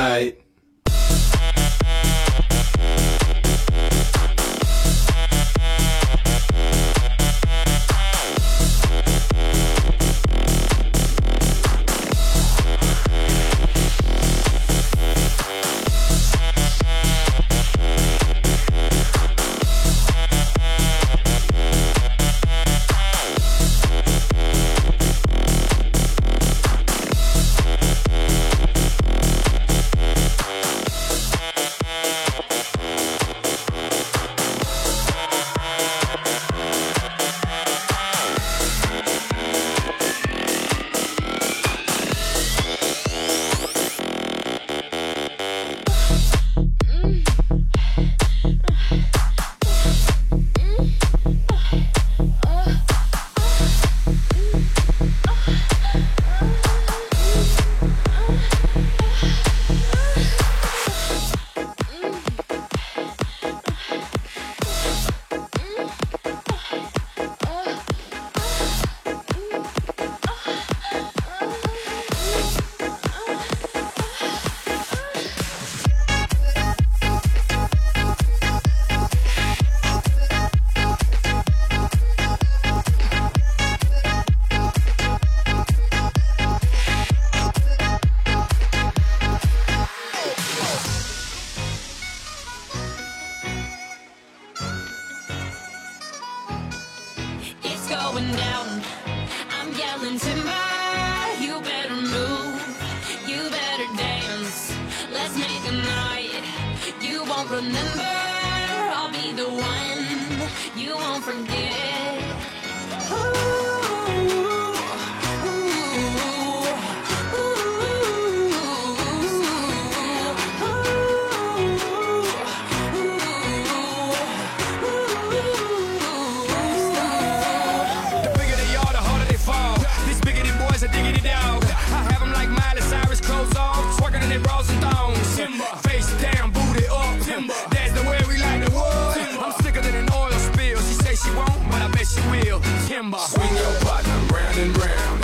Face September. Swing your partner round and round.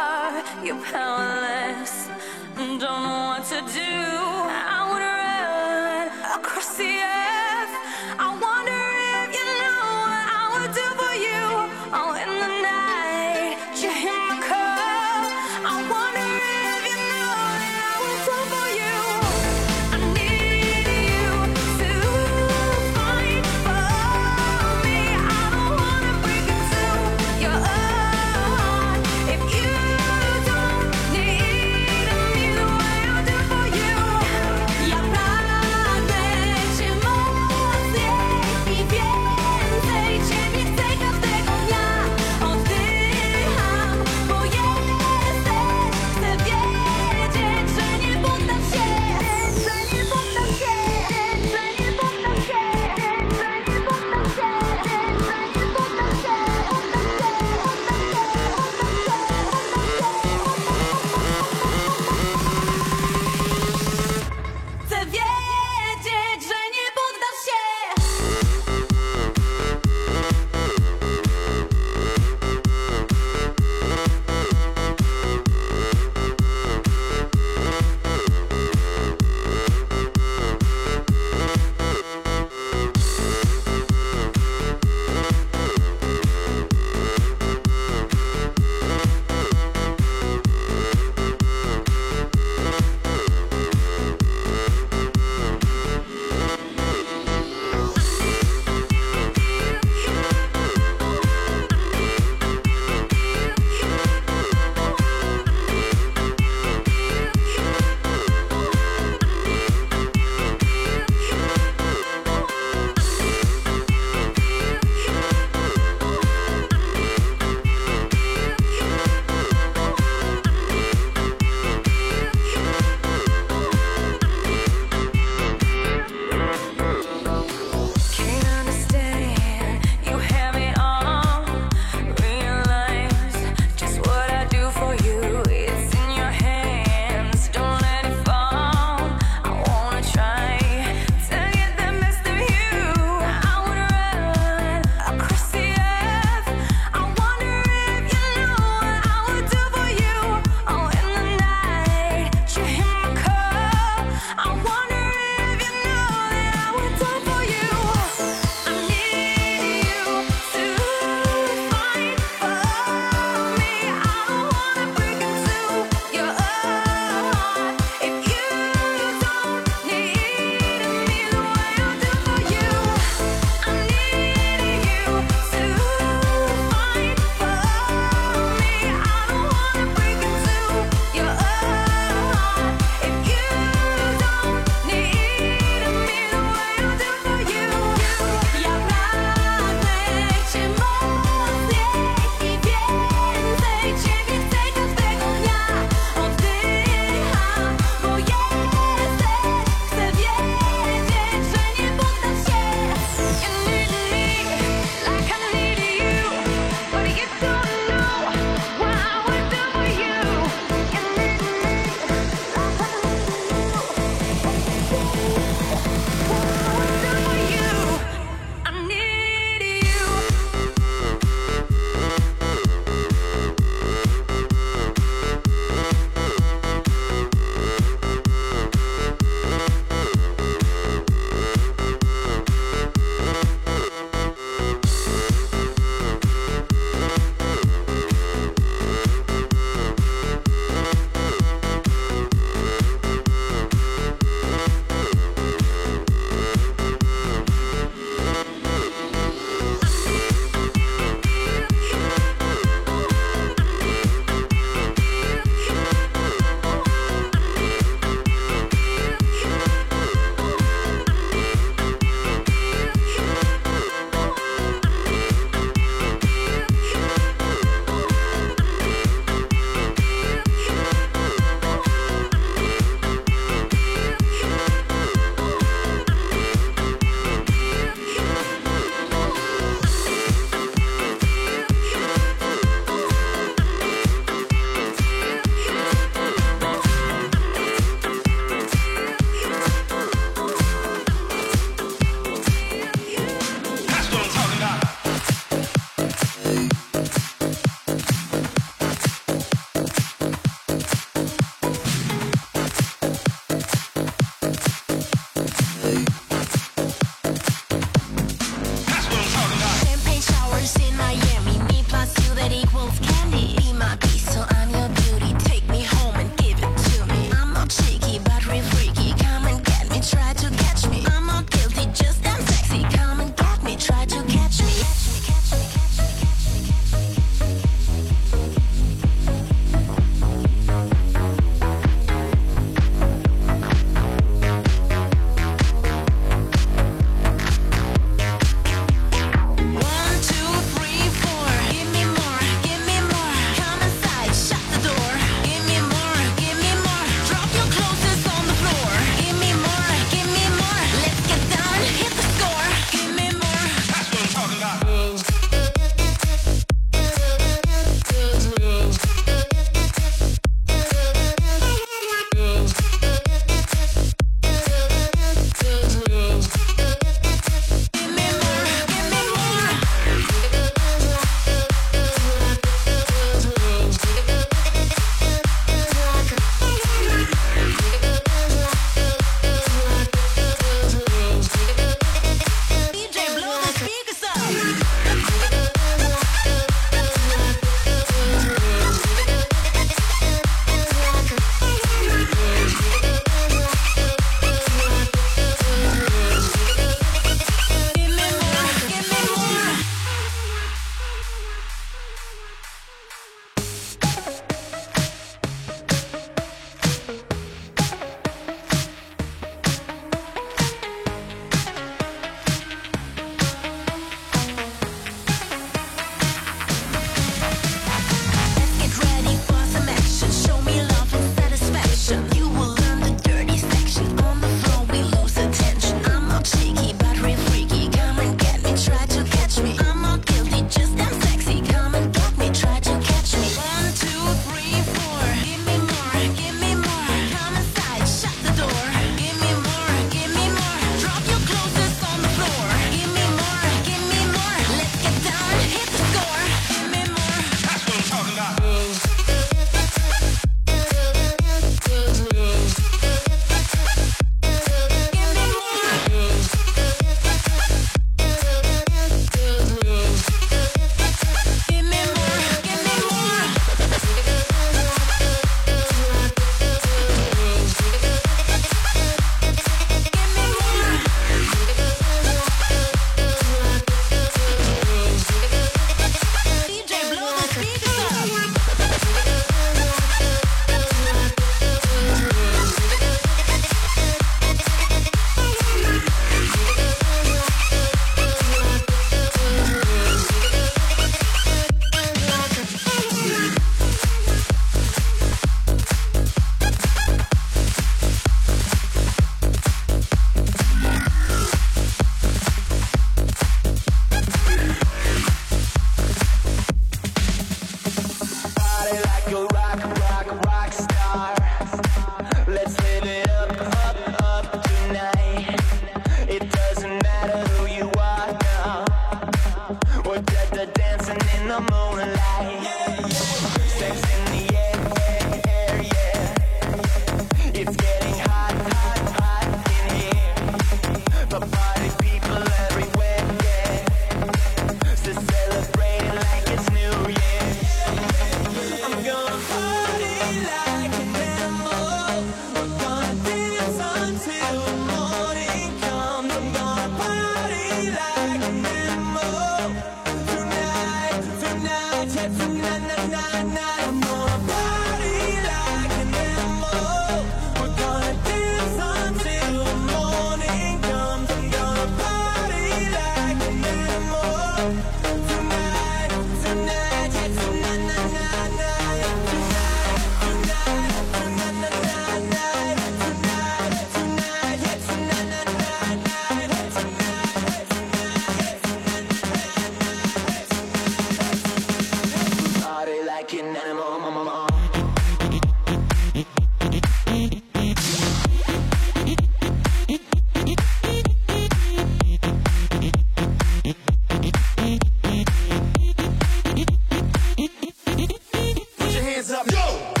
This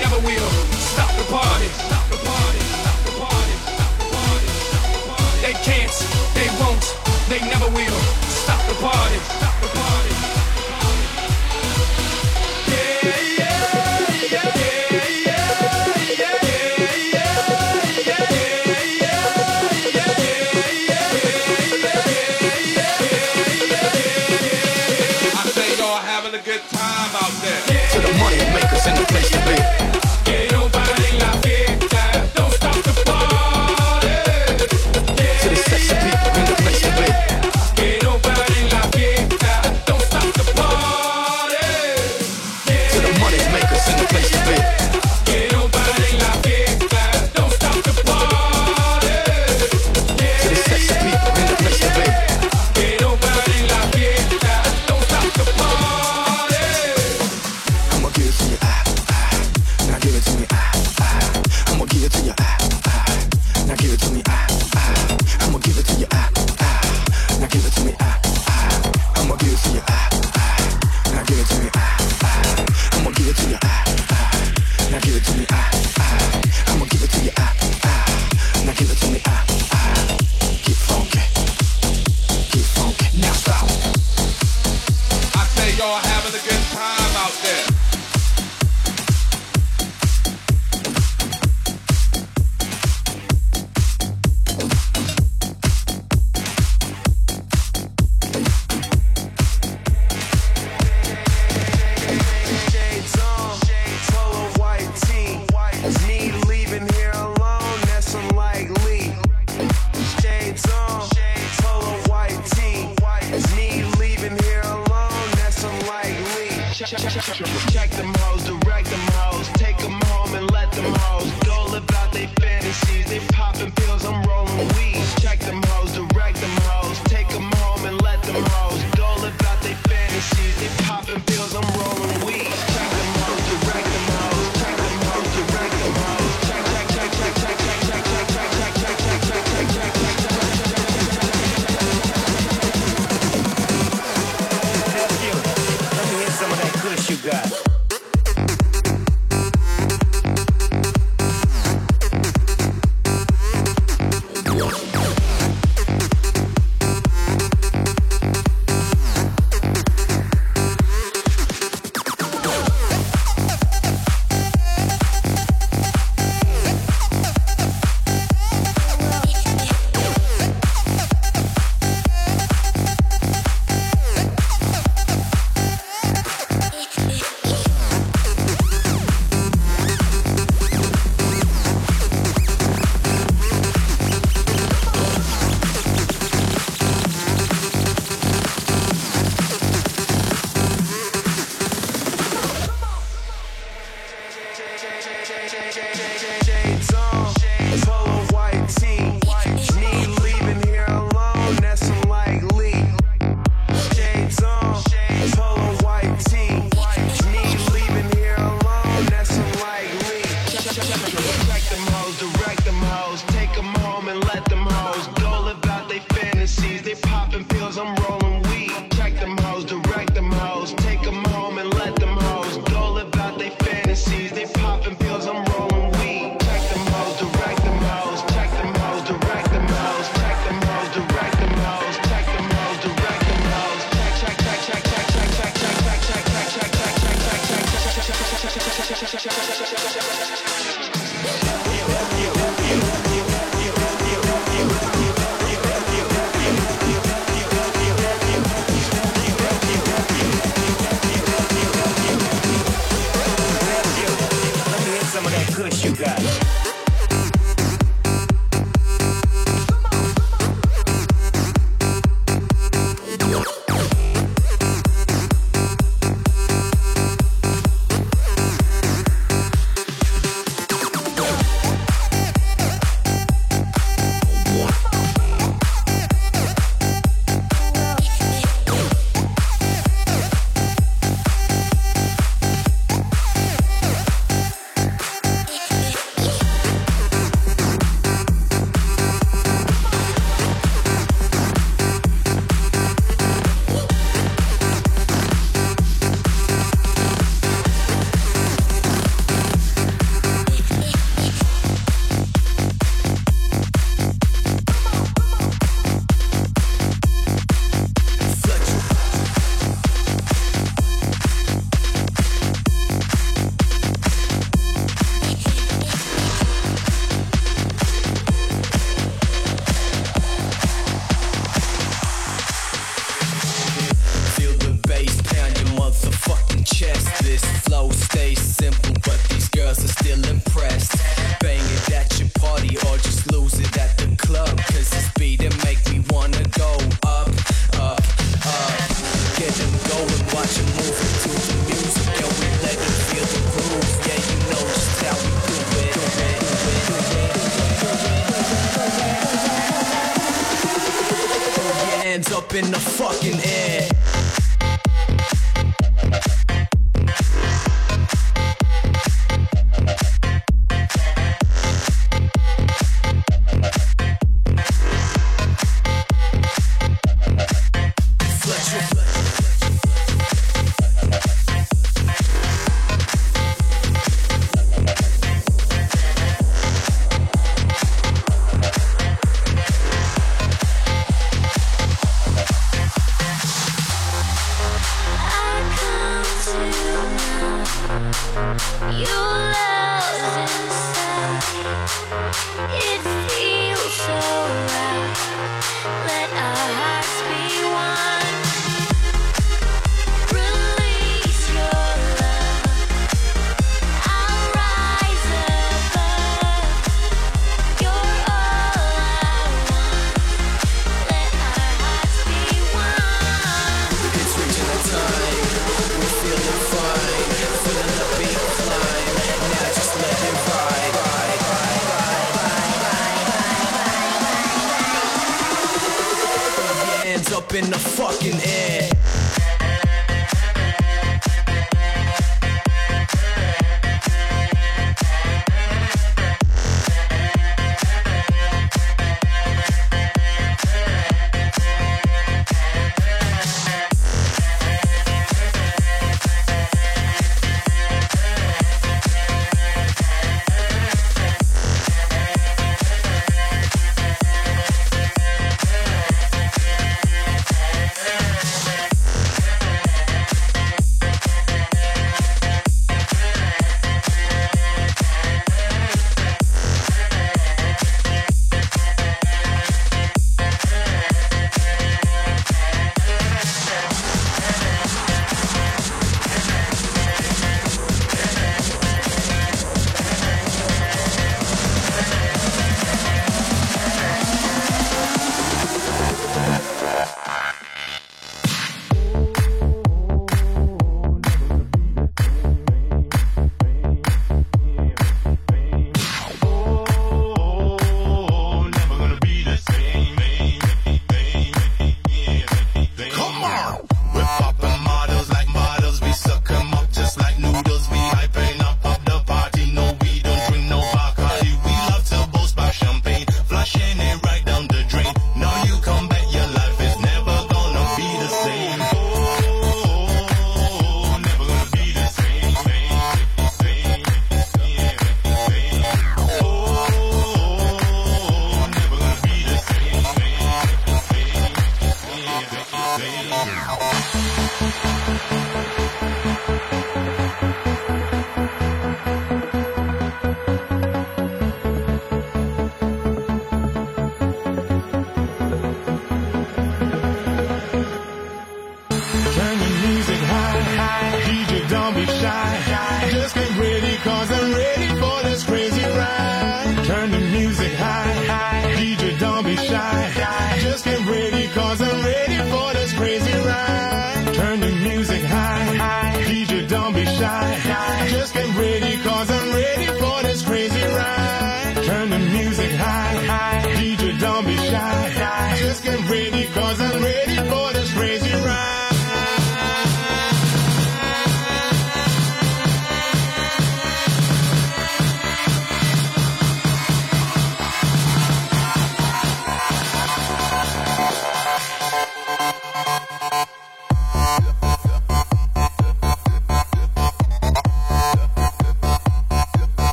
never will. Stop the party. They can't. They won't. They never will. Stop the party. Stop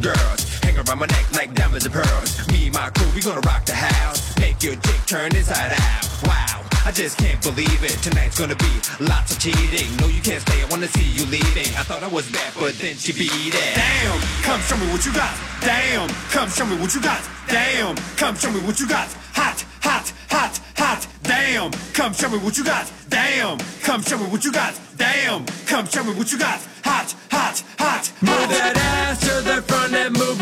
girls. Hang around my neck like diamonds and pearls. Me and my crew, we gonna rock the house. Make your dick turn inside out. Wow, I just can't believe it. Tonight's gonna be lots of cheating. No, you can't stay. I wanna see you leaving. I thought I was bad, but then she beat it. Damn, come show me what you got. Damn, come show me what you got. Damn, come show me what you got. Hot, hot, hot, hot. Damn, come show me what you got. Damn, come show me what you got.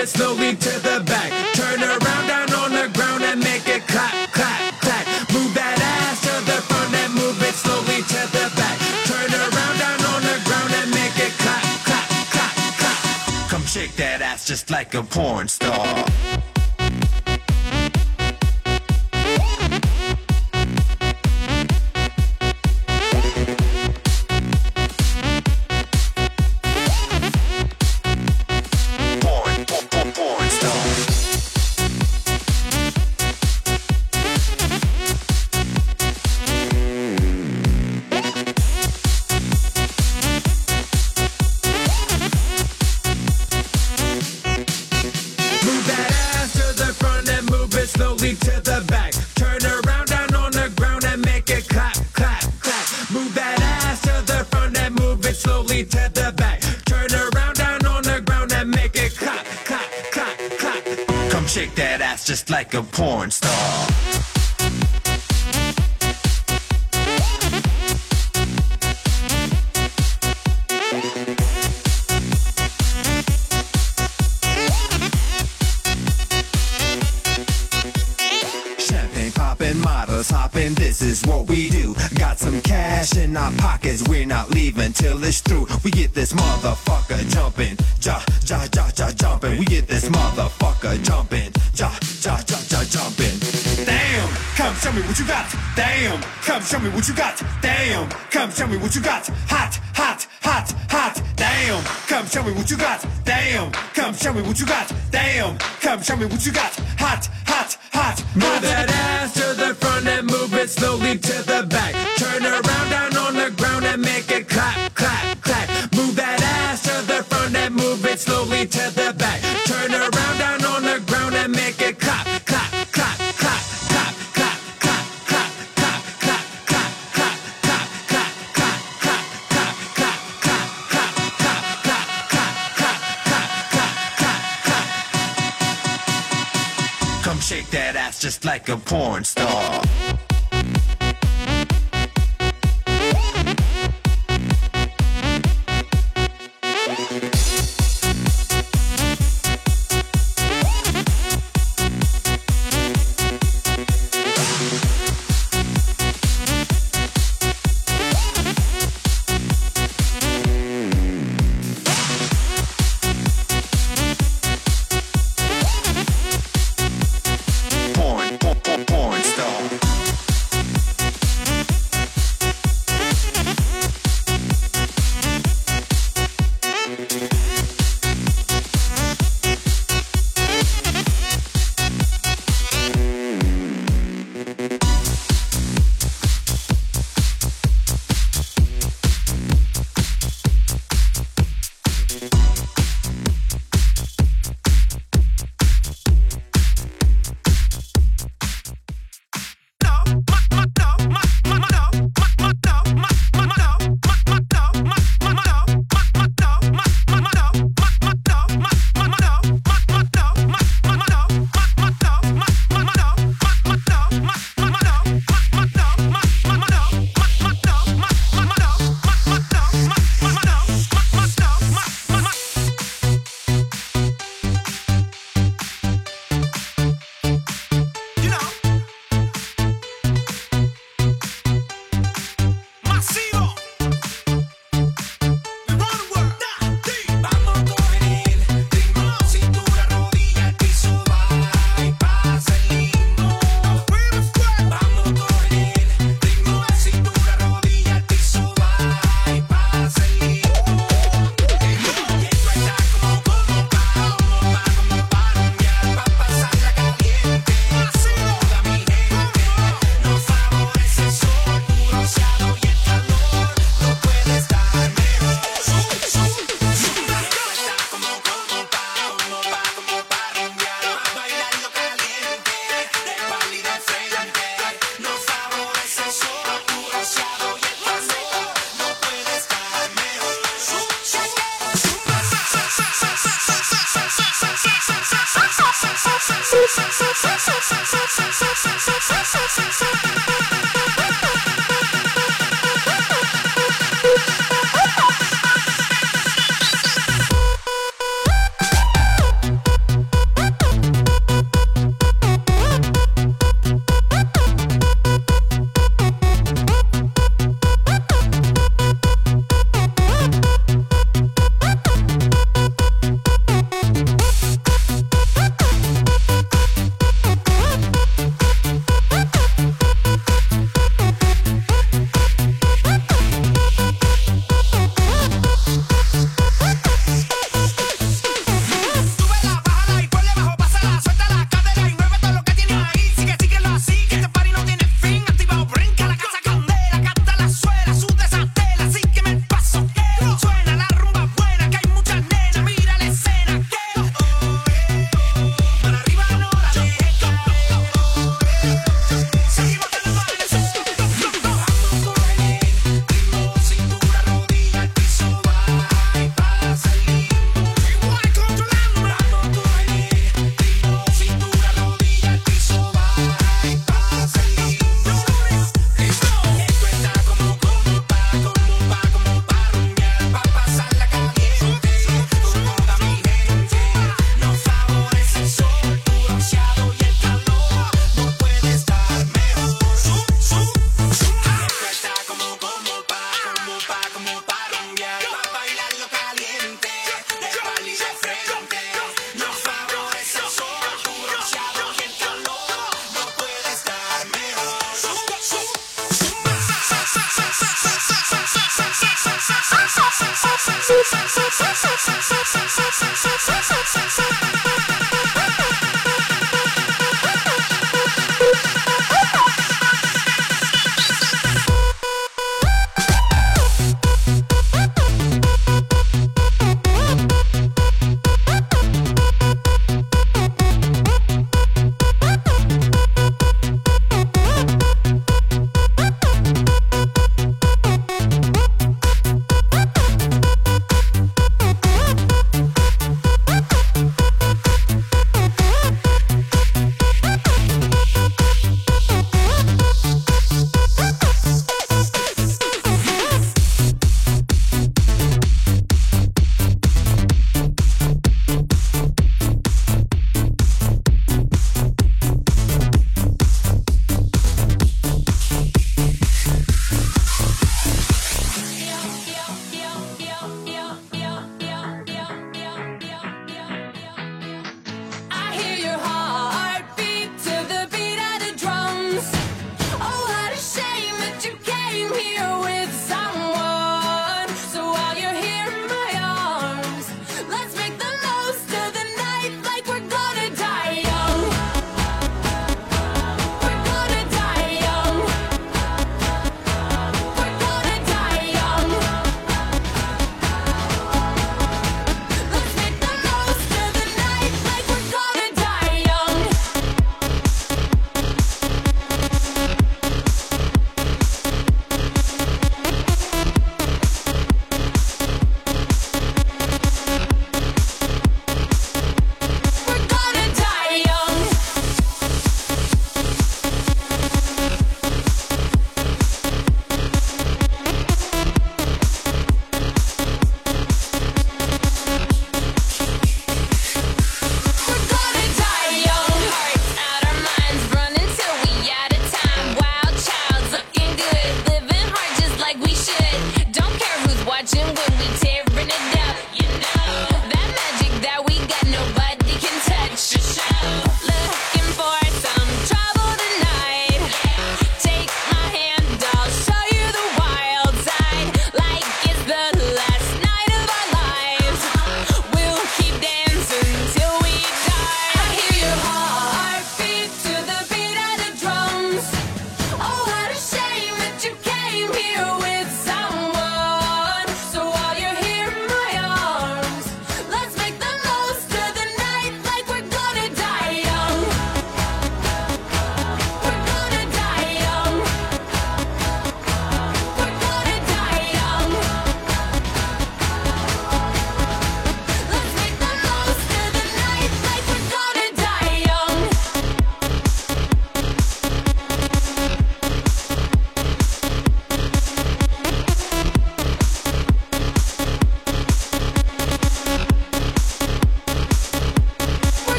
It slowly to the back. Turn around down on the ground and make it clap, clap, clap. Move that ass to the front and move it slowly to the back. Turn around down on the ground and make it clap, clap, clap, clap. Come shake that ass just like a porn star. What you got. Hot, hot, hot, hot. Damn, come show me what you got. Damn, come show me what you got. Damn, come show me what you got. Porn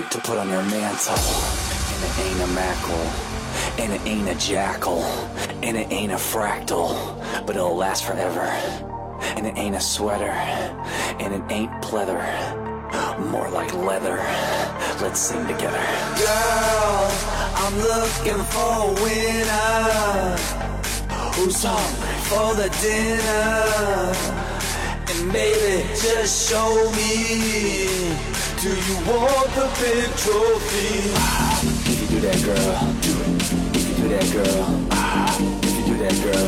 to put on your mantle. And it ain't a mackerel. And it ain't a jackal. And it ain't a fractal. But it'll last forever. And it ain't a sweater. And it ain't pleather. More like leather. Let's sing together. Girl, I'm looking for a winner who's hungry for the dinner. And baby, just show me. Do you want the big trophy? If you do that, girl, do it. If you do that, girl, if you do that, girl,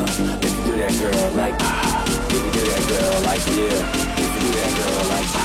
uh, if you do that, girl, like, if you do that, girl, like, yeah. If you do that, girl, like.